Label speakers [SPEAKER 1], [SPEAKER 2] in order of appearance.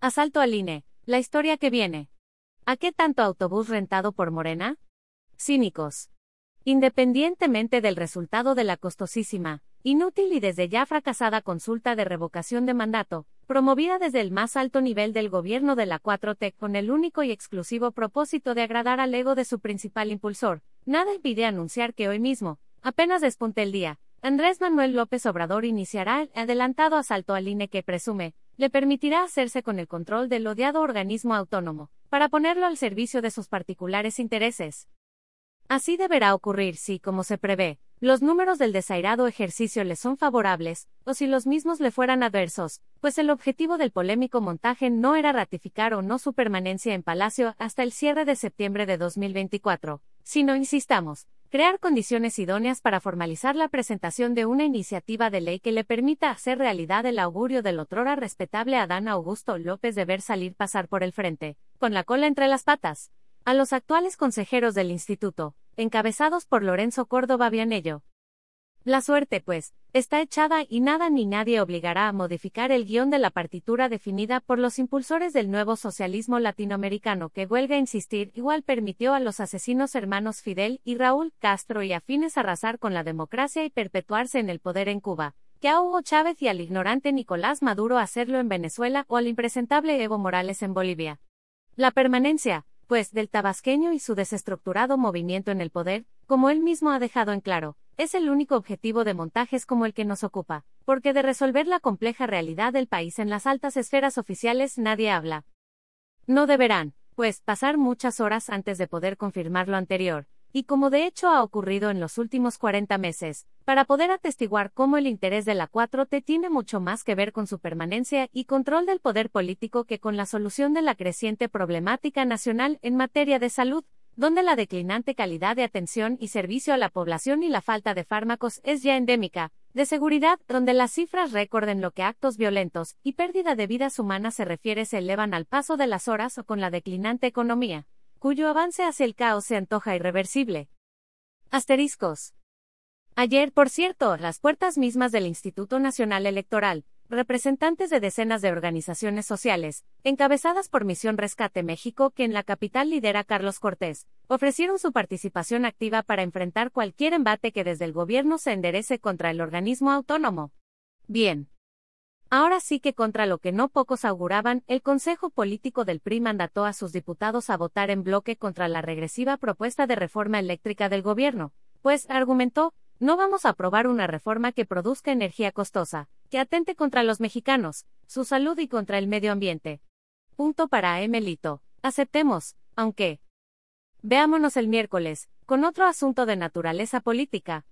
[SPEAKER 1] Asalto al INE, la historia que viene. ¿A qué tanto autobús rentado por Morena? Cínicos. Independientemente del resultado de la costosísima, inútil y desde ya fracasada consulta de revocación de mandato, promovida desde el más alto nivel del gobierno de la 4T con el único y exclusivo propósito de agradar al ego de su principal impulsor, nada impide anunciar que hoy mismo, apenas despunte el día, Andrés Manuel López Obrador iniciará el adelantado asalto al INE que presume, le permitirá hacerse con el control del odiado organismo autónomo, para ponerlo al servicio de sus particulares intereses. Así deberá ocurrir si, como se prevé, los números del desairado ejercicio le son favorables, o si los mismos le fueran adversos, pues el objetivo del polémico montaje no era ratificar o no su permanencia en Palacio hasta el cierre de septiembre de 2024, sino, insistamos, crear condiciones idóneas para formalizar la presentación de una iniciativa de ley que le permita hacer realidad el augurio del otrora respetable Adán Augusto López de ver salir pasar por el frente, con la cola entre las patas, a los actuales consejeros del instituto, encabezados por Lorenzo Córdoba Vianello, la suerte, pues, está echada y nada ni nadie obligará a modificar el guion de la partitura definida por los impulsores del nuevo socialismo latinoamericano que huelga insistir igual permitió a los asesinos hermanos Fidel y Raúl Castro y afines arrasar con la democracia y perpetuarse en el poder en Cuba, que a Hugo Chávez y al ignorante Nicolás Maduro hacerlo en Venezuela o al impresentable Evo Morales en Bolivia. La permanencia, pues, del tabasqueño y su desestructurado movimiento en el poder, como él mismo ha dejado en claro, es el único objetivo de montajes como el que nos ocupa, porque de resolver la compleja realidad del país en las altas esferas oficiales nadie habla. No deberán, pues, pasar muchas horas antes de poder confirmar lo anterior, y como de hecho ha ocurrido en los últimos 40 meses, para poder atestiguar cómo el interés de la 4T tiene mucho más que ver con su permanencia y control del poder político que con la solución de la creciente problemática nacional en materia de salud, donde la declinante calidad de atención y servicio a la población y la falta de fármacos es ya endémica, de seguridad, donde las cifras récord en lo que actos violentos y pérdida de vidas humanas se refiere se elevan al paso de las horas o con la declinante economía cuyo avance hacia el caos se antoja irreversible. Asteriscos. Ayer, por cierto, las puertas mismas del Instituto Nacional Electoral, representantes de decenas de organizaciones sociales, encabezadas por Misión Rescate México, que en la capital lidera Carlos Cortés, ofrecieron su participación activa para enfrentar cualquier embate que desde el gobierno se enderece contra el organismo autónomo. Bien. Ahora sí que contra lo que no pocos auguraban, el Consejo Político del PRI mandató a sus diputados a votar en bloque contra la regresiva propuesta de reforma eléctrica del gobierno, pues, argumentó, no vamos a aprobar una reforma que produzca energía costosa, que atente contra los mexicanos, su salud y contra el medio ambiente. Punto para Emelito. Aceptemos, aunque. Veámonos el miércoles, con otro asunto de naturaleza política.